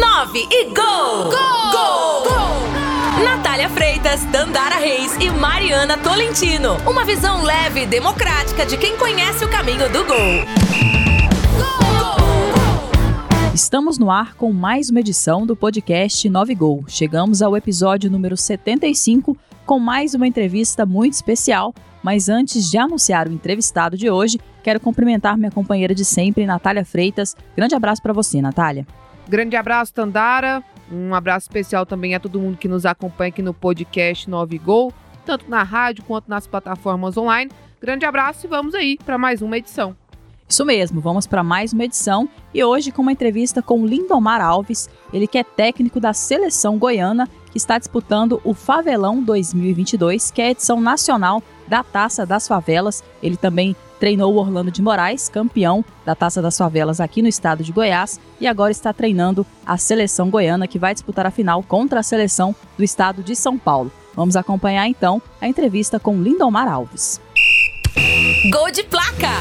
9 e gol! Gol! Gol! gol! Natália Freitas, Dandara Reis e Mariana Tolentino. Uma visão leve e democrática de quem conhece o caminho do gol. Estamos no ar com mais uma edição do podcast 9 Gol. Chegamos ao episódio número 75 com mais uma entrevista muito especial. Mas antes de anunciar o entrevistado de hoje, quero cumprimentar minha companheira de sempre, Natália Freitas. Grande abraço para você, Natália. Grande abraço, Tandara. Um abraço especial também a todo mundo que nos acompanha aqui no podcast 9 Gol, tanto na rádio quanto nas plataformas online. Grande abraço e vamos aí para mais uma edição. Isso mesmo, vamos para mais uma edição e hoje com uma entrevista com Lindomar Alves, ele que é técnico da seleção goiana, que está disputando o Favelão 2022, que é a edição nacional da Taça das Favelas. Ele também treinou o Orlando de Moraes, campeão da Taça das Favelas aqui no estado de Goiás, e agora está treinando a seleção goiana, que vai disputar a final contra a seleção do estado de São Paulo. Vamos acompanhar então a entrevista com Lindomar Alves. Gol de placa!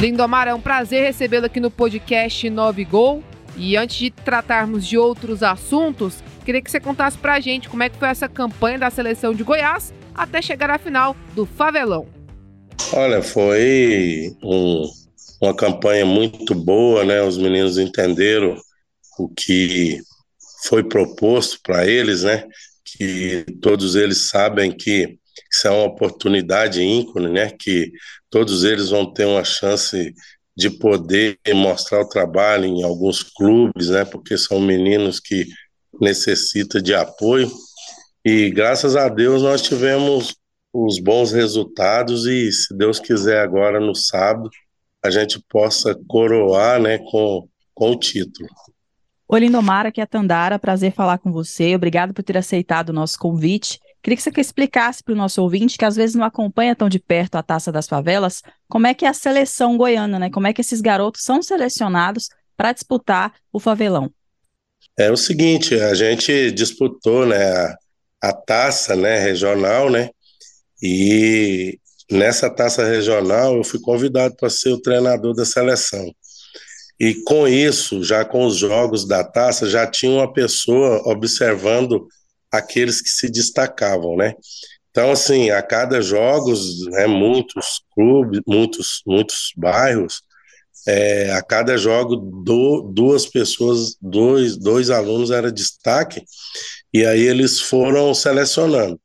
Lindomar, é um prazer recebê-lo aqui no podcast 9 Gol. E antes de tratarmos de outros assuntos, queria que você contasse pra gente como é que foi essa campanha da seleção de Goiás até chegar à final do Favelão. Olha, foi um, uma campanha muito boa, né? Os meninos entenderam o que foi proposto para eles, né? Que todos eles sabem que isso é uma oportunidade ícone, né? Que todos eles vão ter uma chance de poder mostrar o trabalho em alguns clubes, né? Porque são meninos que necessitam de apoio. E graças a Deus nós tivemos os bons resultados e se Deus quiser agora no sábado a gente possa coroar, né, com, com o título. Oi, Lindomara, aqui é a Tandara, prazer falar com você, obrigado por ter aceitado o nosso convite. Queria que você explicasse para o nosso ouvinte, que às vezes não acompanha tão de perto a Taça das Favelas, como é que é a seleção goiana, né? Como é que esses garotos são selecionados para disputar o favelão? É o seguinte, a gente disputou, né, a, a taça, né, regional, né? E nessa taça regional eu fui convidado para ser o treinador da seleção. E com isso, já com os jogos da taça, já tinha uma pessoa observando aqueles que se destacavam, né? Então, assim, a cada jogos, né, muitos clubes, muitos, muitos bairros, é, a cada jogo, do, duas pessoas, dois, dois alunos era destaque, e aí eles foram selecionando.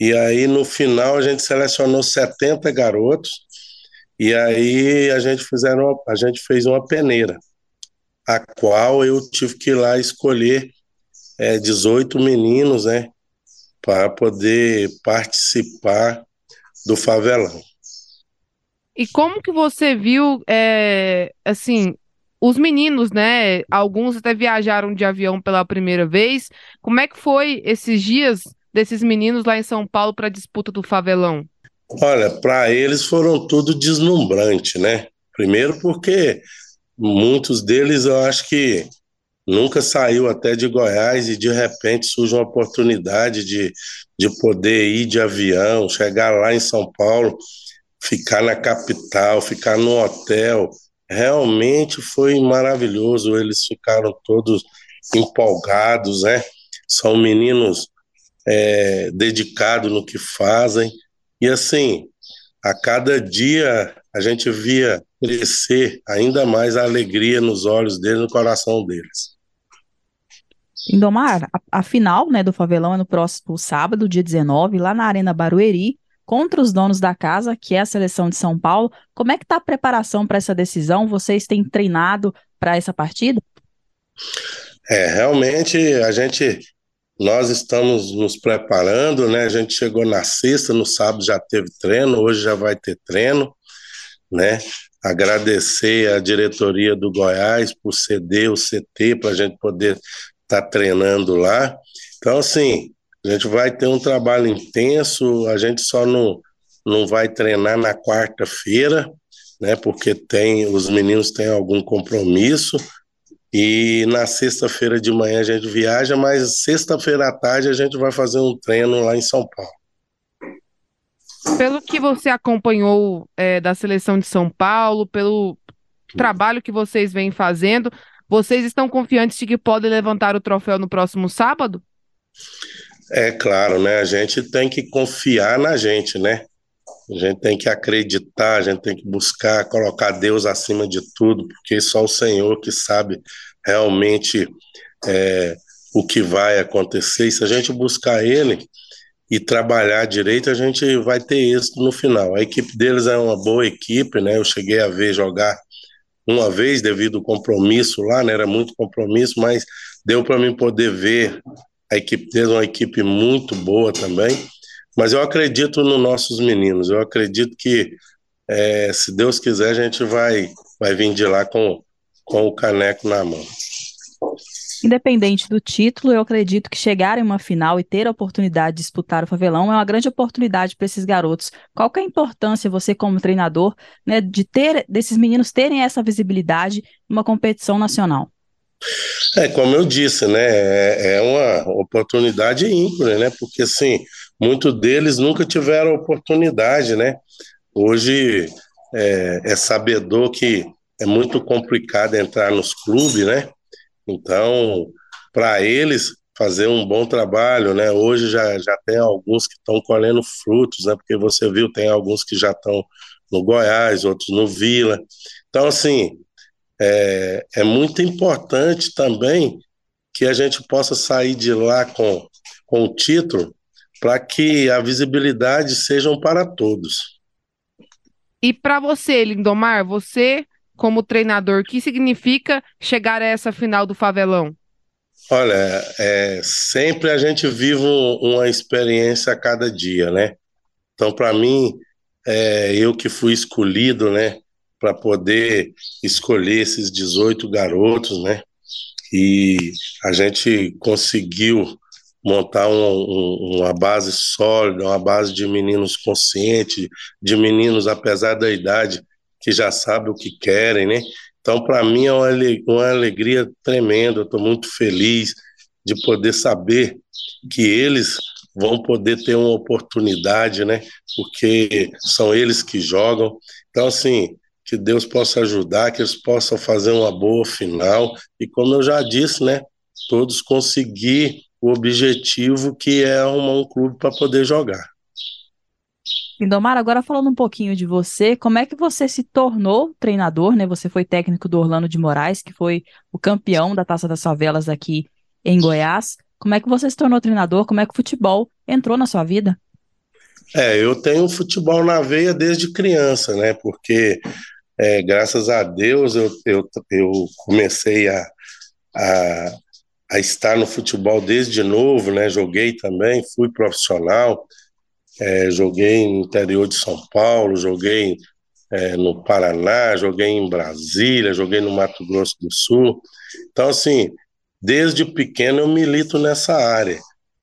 E aí, no final, a gente selecionou 70 garotos, e aí a gente, fizeram, a gente fez uma peneira, a qual eu tive que ir lá escolher é, 18 meninos, né, para poder participar do favelão. E como que você viu, é, assim, os meninos, né? Alguns até viajaram de avião pela primeira vez. Como é que foi esses dias desses meninos lá em São Paulo para a disputa do favelão? Olha, para eles foram tudo deslumbrante, né? Primeiro porque muitos deles eu acho que nunca saiu até de Goiás e de repente surge uma oportunidade de, de poder ir de avião, chegar lá em São Paulo, ficar na capital, ficar no hotel. Realmente foi maravilhoso, eles ficaram todos empolgados, né? São meninos é, dedicados no que fazem. E assim, a cada dia a gente via crescer ainda mais a alegria nos olhos deles, no coração deles. Indomar, a, a final né, do Favelão é no próximo sábado, dia 19, lá na Arena Barueri, contra os donos da casa, que é a seleção de São Paulo. Como é que está a preparação para essa decisão? Vocês têm treinado para essa partida? É, realmente a gente nós estamos nos preparando, né? A gente chegou na sexta, no sábado já teve treino, hoje já vai ter treino, né? Agradecer a diretoria do Goiás por ceder o CT para a gente poder está treinando lá. Então, assim, a gente vai ter um trabalho intenso, a gente só não, não vai treinar na quarta-feira, né? Porque tem os meninos têm algum compromisso. E na sexta-feira de manhã a gente viaja, mas sexta-feira à tarde a gente vai fazer um treino lá em São Paulo. Pelo que você acompanhou é, da seleção de São Paulo, pelo trabalho que vocês vêm fazendo, Vocês estão confiantes de que podem levantar o troféu no próximo sábado? É claro, né? A gente tem que confiar na gente, né? A gente tem que acreditar, a gente tem que buscar colocar Deus acima de tudo, porque só o Senhor que sabe realmente é, o que vai acontecer. E se a gente buscar Ele e trabalhar direito, a gente vai ter êxito no final. A equipe deles é uma boa equipe, né? Eu cheguei a ver jogar uma vez devido ao compromisso lá, né? Era muito compromisso, mas deu para mim poder ver a equipe deles, uma equipe muito boa também. Mas eu acredito nos nossos meninos. Eu acredito que, é, se Deus quiser, a gente vai, vai vir de lá com, com o caneco na mão. Independente do título, eu acredito que chegar em uma final e ter a oportunidade de disputar o Favelão é uma grande oportunidade para esses garotos. Qual é a importância, você como treinador, né, de ter desses meninos terem essa visibilidade em uma competição nacional? É, como eu disse, né, é, é uma oportunidade ímpar, né, porque assim, muitos deles nunca tiveram oportunidade, né, hoje é, é sabedor que é muito complicado entrar nos clubes, né, então, para eles fazer um bom trabalho, né, hoje já, já tem alguns que estão colhendo frutos, né, porque você viu, tem alguns que já estão no Goiás, outros no Vila, então assim, é, é muito importante também que a gente possa sair de lá com, com o título para que a visibilidade sejam para todos. E para você, Lindomar, você como treinador, o que significa chegar a essa final do Favelão? Olha, é, sempre a gente vive um, uma experiência a cada dia, né? Então, para mim, é, eu que fui escolhido, né, para poder escolher esses 18 garotos, né? E a gente conseguiu montar um, um, uma base sólida, uma base de meninos conscientes, de meninos, apesar da idade, que já sabem o que querem, né? Então, para mim, é uma, uma alegria tremenda. Estou muito feliz de poder saber que eles vão poder ter uma oportunidade, né? Porque são eles que jogam. Então, assim, que Deus possa ajudar, que eles possam fazer uma boa final e, como eu já disse, né, todos conseguir o objetivo que é arrumar um clube para poder jogar. Lindomar, agora falando um pouquinho de você, como é que você se tornou treinador, né? Você foi técnico do Orlando de Moraes, que foi o campeão da Taça das Favelas aqui em Goiás. Como é que você se tornou treinador? Como é que o futebol entrou na sua vida? É, eu tenho futebol na veia desde criança, né? Porque é, graças a Deus eu, eu, eu comecei a, a, a, estar no futebol desde novo, né? Joguei também, fui profissional, é, joguei no interior de São Paulo, joguei é, no Paraná, joguei em Brasília, joguei no Mato Grosso do Sul. Então, assim, desde pequeno eu milito nessa área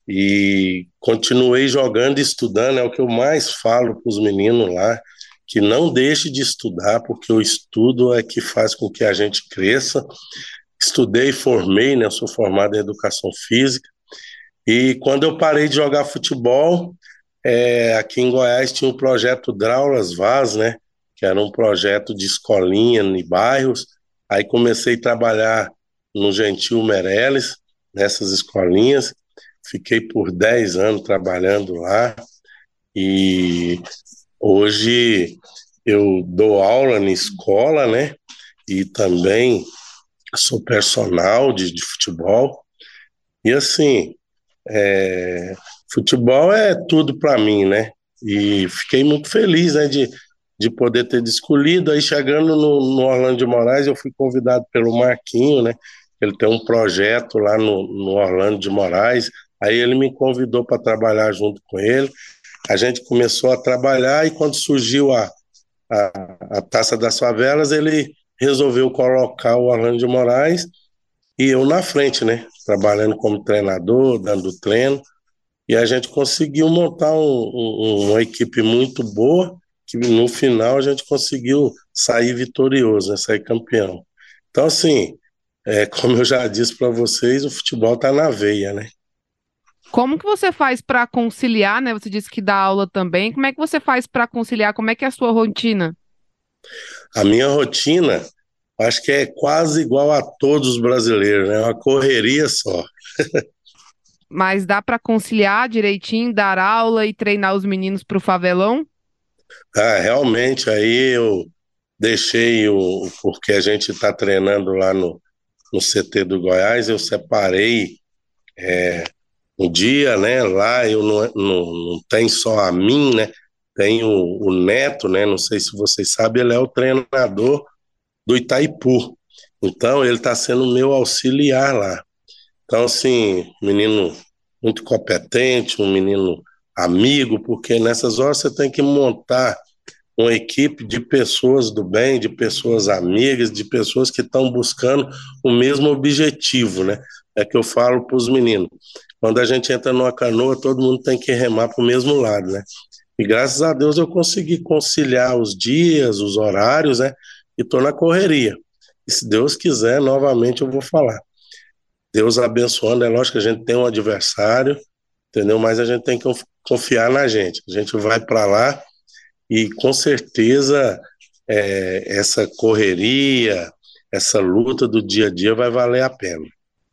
e continuei jogando e estudando, é o que eu mais falo para os meninos lá que não deixe de estudar, porque o estudo é que faz com que a gente cresça. Estudei, formei, né? sou formado em educação física. E quando eu parei de jogar futebol, é, aqui em Goiás tinha um projeto Draulas Vaz, né? Que era um projeto de escolinha em bairros. Aí comecei a trabalhar no Gentil Meirelles, nessas escolinhas. Fiquei por 10 anos trabalhando lá. E Hoje eu dou aula na escola, né? E também sou personal de, de futebol. E assim, é, futebol é tudo para mim, né? E fiquei muito feliz, né, de, de poder ter escolhido. Aí chegando no, no Orlando de Moraes, eu fui convidado pelo Marquinho, né? Ele tem um projeto lá no, no Orlando de Moraes. Aí ele me convidou para trabalhar junto com ele a gente começou a trabalhar e quando surgiu a, a, a Taça das Favelas, ele resolveu colocar o Orlando de Moraes e eu na frente, né? Trabalhando como treinador, dando treino. E a gente conseguiu montar um, um, uma equipe muito boa, que no final a gente conseguiu sair vitorioso, né? sair campeão. Então, assim, é, como eu já disse para vocês, o futebol está na veia, né? Como que você faz para conciliar, né? Você disse que dá aula também. Como é que você faz para conciliar? Como é que é a sua rotina? A minha rotina acho que é quase igual a todos os brasileiros, né? Uma correria só. Mas dá para conciliar direitinho, dar aula e treinar os meninos para o favelão? Ah, realmente, aí eu deixei o. Porque a gente está treinando lá no, no CT do Goiás, eu separei é, um dia, né? Lá eu não, não, não tem só a mim, né? Tem o, o Neto, né? Não sei se vocês sabem, ele é o treinador do Itaipu. Então, ele está sendo meu auxiliar lá. Então, assim, menino muito competente, um menino amigo, porque nessas horas você tem que montar uma equipe de pessoas do bem, de pessoas amigas, de pessoas que estão buscando o mesmo objetivo, né? É que eu falo para os meninos. Quando a gente entra numa canoa, todo mundo tem que remar para o mesmo lado, né? E graças a Deus eu consegui conciliar os dias, os horários, né? E estou na correria. E se Deus quiser, novamente eu vou falar. Deus abençoando, é lógico que a gente tem um adversário, entendeu? Mas a gente tem que confiar na gente. A gente vai para lá e com certeza é, essa correria, essa luta do dia a dia vai valer a pena.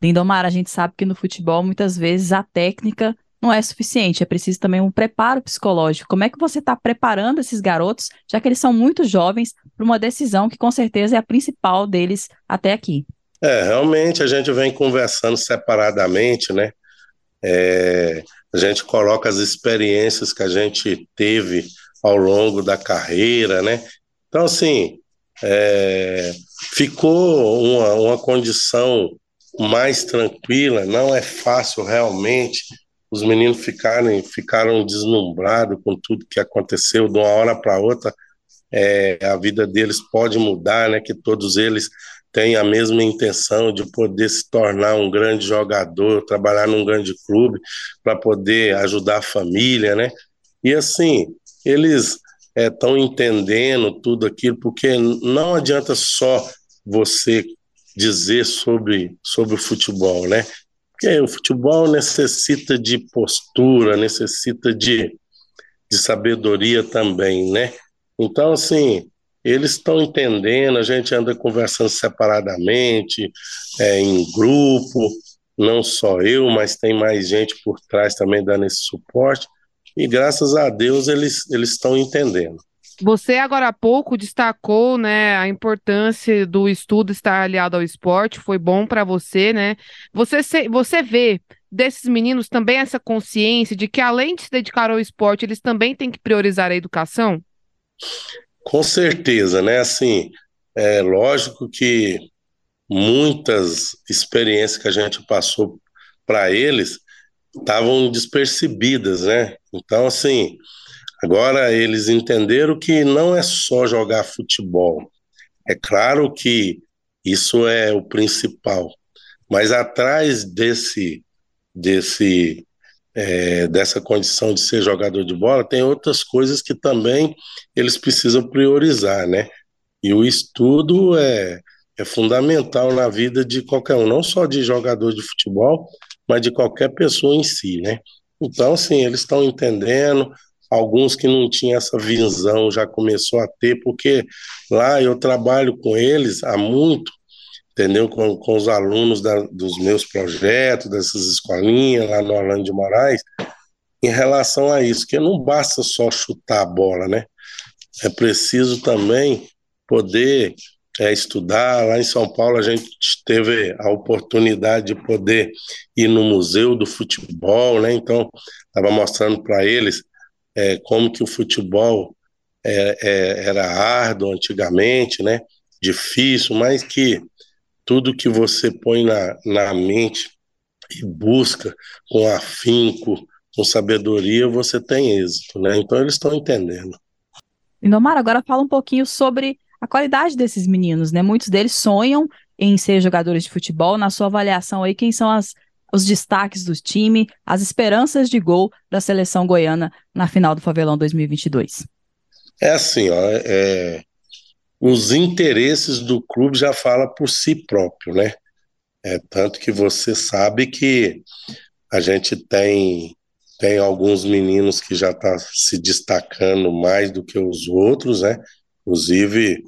Lindomar, a gente sabe que no futebol muitas vezes a técnica não é suficiente, é preciso também um preparo psicológico. Como é que você está preparando esses garotos, já que eles são muito jovens, para uma decisão que com certeza é a principal deles até aqui? É, realmente a gente vem conversando separadamente, né? É, a gente coloca as experiências que a gente teve ao longo da carreira, né? Então, assim, é, ficou uma, uma condição mais tranquila, não é fácil realmente os meninos ficarem, ficaram deslumbrados com tudo que aconteceu de uma hora para outra, é, a vida deles pode mudar, né? Que todos eles têm a mesma intenção de poder se tornar um grande jogador, trabalhar num grande clube para poder ajudar a família, né? E assim, eles estão é, entendendo tudo aquilo, porque não adianta só você dizer sobre, sobre o futebol, né? Porque o futebol necessita de postura, necessita de, de sabedoria também, né? Então, assim, eles estão entendendo, a gente anda conversando separadamente, é, em grupo, não só eu, mas tem mais gente por trás também dando esse suporte, e graças a Deus eles eles estão entendendo. Você agora há pouco destacou, né, a importância do estudo estar aliado ao esporte, foi bom para você, né? Você você vê desses meninos também essa consciência de que além de se dedicar ao esporte, eles também têm que priorizar a educação? Com certeza, né? Assim, é lógico que muitas experiências que a gente passou para eles estavam despercebidas, né? Então, assim, agora eles entenderam que não é só jogar futebol. É claro que isso é o principal, mas atrás desse desse é, dessa condição de ser jogador de bola, tem outras coisas que também eles precisam priorizar, né? E o estudo é, é fundamental na vida de qualquer um, não só de jogador de futebol, mas de qualquer pessoa em si, né? Então, assim, eles estão entendendo, alguns que não tinham essa visão já começou a ter, porque lá eu trabalho com eles há muito, entendeu? Com, com os alunos da, dos meus projetos, dessas escolinhas lá no Orlando de Moraes, em relação a isso, que não basta só chutar a bola, né? É preciso também poder é, estudar. Lá em São Paulo, a gente teve a oportunidade de poder ir no Museu do Futebol, né? Então, estava mostrando para eles é, como que o futebol é, é, era árduo antigamente, né? Difícil, mas que tudo que você põe na, na mente e busca com afinco, com sabedoria, você tem êxito, né? Então eles estão entendendo. Lindomar, agora fala um pouquinho sobre a qualidade desses meninos, né? Muitos deles sonham em ser jogadores de futebol. Na sua avaliação aí, quem são as, os destaques do time, as esperanças de gol da seleção goiana na final do Favelão 2022? É assim, ó, é, os interesses do clube já fala por si próprio, né? É, tanto que você sabe que a gente tem tem alguns meninos que já estão tá se destacando mais do que os outros, né? Inclusive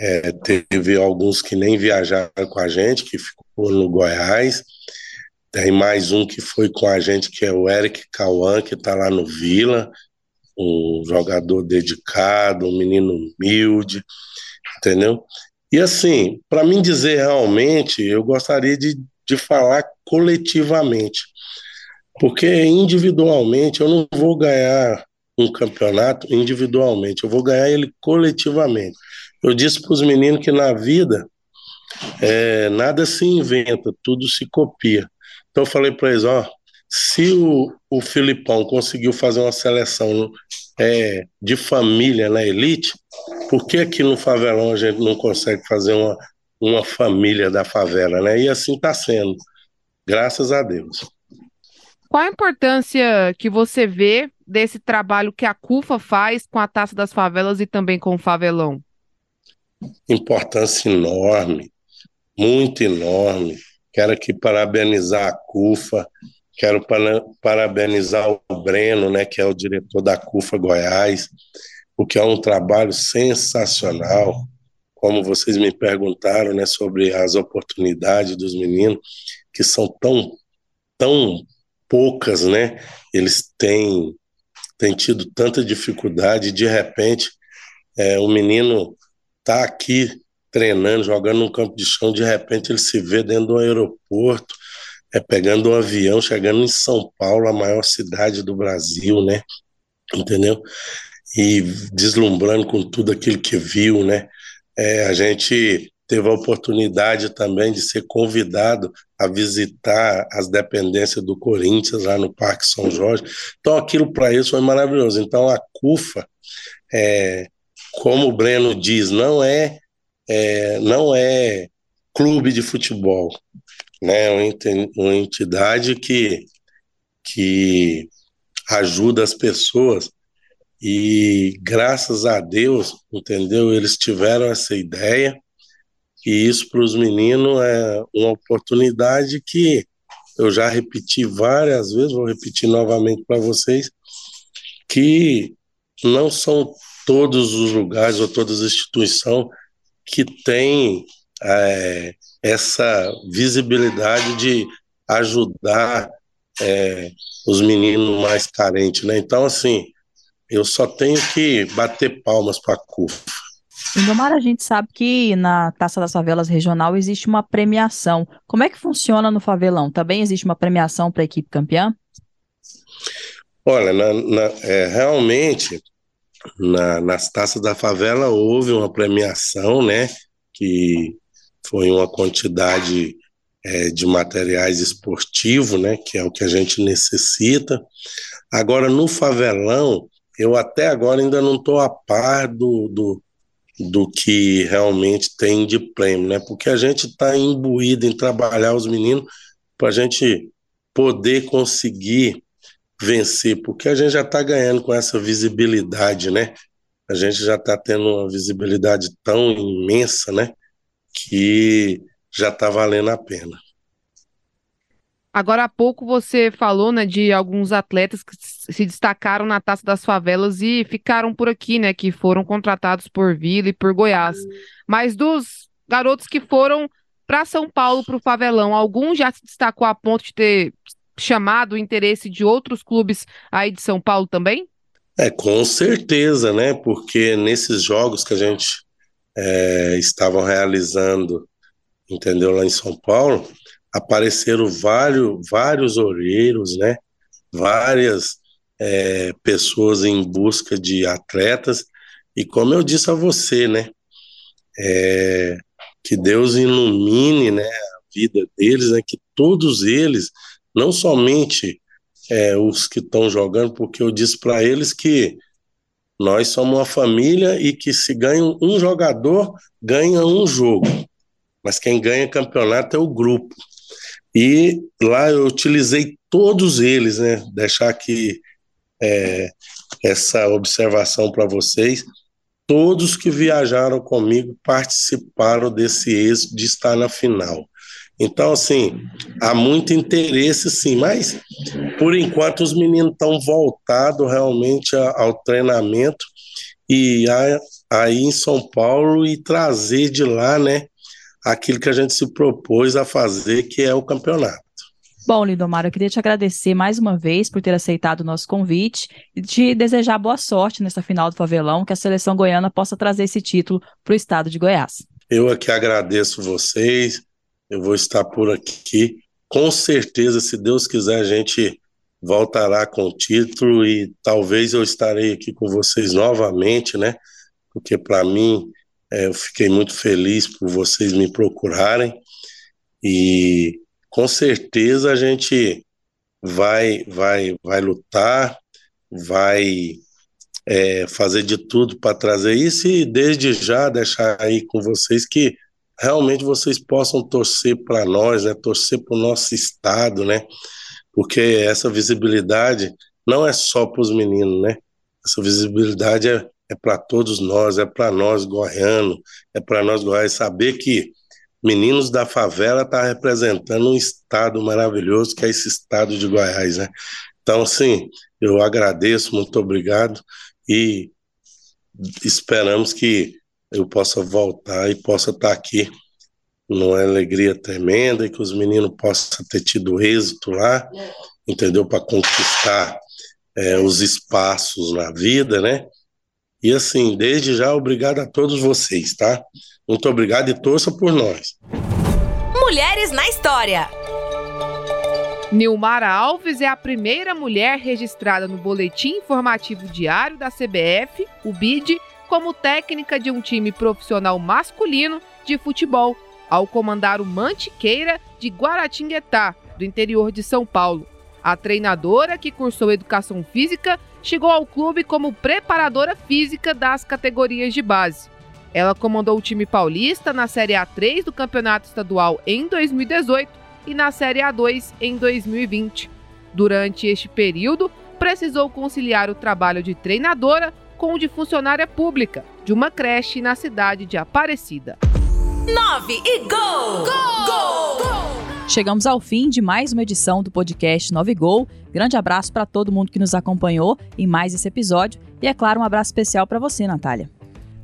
É, teve alguns que nem viajaram com a gente, que ficou no Goiás. Tem mais um que foi com a gente, que é o Eric Cauã, que está lá no Vila, um jogador dedicado, um menino humilde, entendeu? E assim, para mim dizer realmente, eu gostaria de, de falar coletivamente, porque individualmente eu não vou ganhar um campeonato individualmente, eu vou ganhar ele coletivamente. Eu disse para os meninos que na vida é, nada se inventa, tudo se copia. Então eu falei para eles, ó, se o, o Filipão conseguiu fazer uma seleção é, de família na elite, por que aqui no favelão a gente não consegue fazer uma, uma família da favela, né? E assim está sendo, graças a Deus. Qual a importância que você vê desse trabalho que a CUFA faz com a Taça das Favelas e também com o Favelão? Importância enorme, muito enorme. Quero aqui parabenizar a CUFA, quero parabenizar o Breno, né, que é o diretor da CUFA Goiás, porque é um trabalho sensacional. Como vocês me perguntaram, né, sobre as oportunidades dos meninos, que são tão, tão poucas, né? Eles têm, têm tido tanta dificuldade, de repente, é, o menino tá aqui treinando, jogando num campo de chão, de repente ele se vê dentro do aeroporto, é, pegando um avião, chegando em São Paulo, a maior cidade do Brasil, né? Entendeu? E deslumbrando com tudo aquilo que viu, né? É, a gente teve a oportunidade também de ser convidado a visitar as dependências do Corinthians lá no Parque São Jorge. Então aquilo para eles foi maravilhoso. Então a CUFA, é, como o Breno diz, não é é, não é clube de futebol, né? É uma entidade que, que ajuda as pessoas e graças a Deus, entendeu? Eles tiveram essa ideia e isso para os meninos é uma oportunidade que eu já repeti várias vezes, vou repetir novamente para vocês, que não são todos os lugares ou todas as instituições que tem é, essa visibilidade de ajudar é, os meninos mais carentes, né? Então, assim, eu só tenho que bater palmas para a CUF. Indomar, a gente sabe que na Taça das Favelas Regional existe uma premiação. Como é que funciona no Favelão? Também existe uma premiação para a equipe campeã? Olha, na, na, é, realmente na, nas taças da favela houve uma premiação, né, que foi uma quantidade é, de materiais esportivos, né, que é o que a gente necessita. Agora, no favelão, eu até agora ainda não estou a par do, do, do que realmente tem de prêmio, né, porque a gente está imbuído em trabalhar os meninos para a gente poder conseguir vencer, porque a gente já está ganhando com essa visibilidade, né? A gente já está tendo uma visibilidade tão imensa, né? Que já está valendo a pena. Agora há pouco você falou, né, de alguns atletas que se destacaram na Taça das Favelas e ficaram por aqui, né, que foram contratados por Vila e por Goiás. Mas dos garotos que foram para São Paulo, para o Favelão, algum já se destacou a ponto de ter chamado o interesse de outros clubes aí de São Paulo também? É, com certeza, né? Porque nesses jogos que a gente é, estavam realizando, entendeu, lá em São Paulo, apareceram vários, vários olheiros, né? Várias é, pessoas em busca de atletas. E como eu disse a você, né? É, que Deus ilumine né, a vida deles, né, que todos eles não somente é, os que estão jogando, porque eu disse para eles que nós somos uma família e que se ganha um jogador, ganha um jogo. Mas quem ganha campeonato é o grupo. E lá eu utilizei todos eles, né? Deixar aqui é, essa observação para vocês. Todos que viajaram comigo participaram desse êxito de estar na final. Então, assim, há muito interesse, sim, mas por enquanto os meninos estão voltados realmente ao treinamento e a, aí em São Paulo e trazer de lá, né, aquilo que a gente se propôs a fazer, que é o campeonato. Bom, Lindomar, eu queria te agradecer mais uma vez por ter aceitado o nosso convite e te desejar boa sorte nessa final do Favelão, que a seleção goiana possa trazer esse título para o estado de Goiás. Eu aqui agradeço vocês, eu vou estar por aqui. Com certeza, se Deus quiser, a gente voltará com o título e talvez eu estarei aqui com vocês novamente, né? Porque para mim, é, eu fiquei muito feliz por vocês me procurarem e com certeza a gente vai, vai, vai lutar, vai é, fazer de tudo para trazer isso e desde já deixar aí com vocês que realmente vocês possam torcer para nós, né? Torcer para o nosso estado, né? Porque essa visibilidade não é só para os meninos, né? Essa visibilidade é, é para todos nós, é para nós goianos, é para nós goianos saber que Meninos da Favela está representando um estado maravilhoso que é esse estado de Goiás, né? Então, sim, eu agradeço, muito obrigado e esperamos que eu possa voltar e possa estar tá aqui numa alegria tremenda e que os meninos possam ter tido êxito lá, entendeu? Para conquistar é, os espaços na vida, né? E assim, desde já, obrigado a todos vocês, tá? Muito obrigado e torça por nós. Mulheres na História. Nilmara Alves é a primeira mulher registrada no Boletim Informativo Diário da CBF, o BID, como técnica de um time profissional masculino de futebol, ao comandar o Mantiqueira de Guaratinguetá, do interior de São Paulo. A treinadora, que cursou educação física, chegou ao clube como preparadora física das categorias de base. Ela comandou o time paulista na Série A3 do Campeonato Estadual em 2018 e na Série A2 em 2020. Durante este período, precisou conciliar o trabalho de treinadora com o de funcionária pública de uma creche na cidade de Aparecida. 9 e gol! Gol! Gol! gol! Chegamos ao fim de mais uma edição do podcast 9 Gol. Grande abraço para todo mundo que nos acompanhou em mais esse episódio e, é claro, um abraço especial para você, Natália.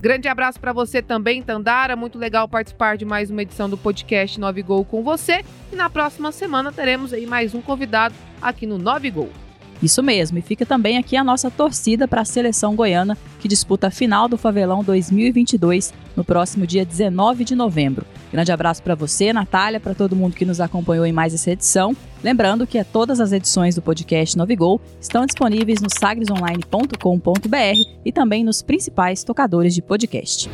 Grande abraço para você também, Tandara. Muito legal participar de mais uma edição do podcast 9 Gol com você. E na próxima semana teremos aí mais um convidado aqui no 9 Gol. Isso mesmo, e fica também aqui a nossa torcida para a seleção goiana, que disputa a final do Favelão 2022 no próximo dia 19 de novembro. Grande abraço para você, Natália, para todo mundo que nos acompanhou em mais essa edição. Lembrando que todas as edições do podcast Novigol estão disponíveis no sagresonline.com.br e também nos principais tocadores de podcast.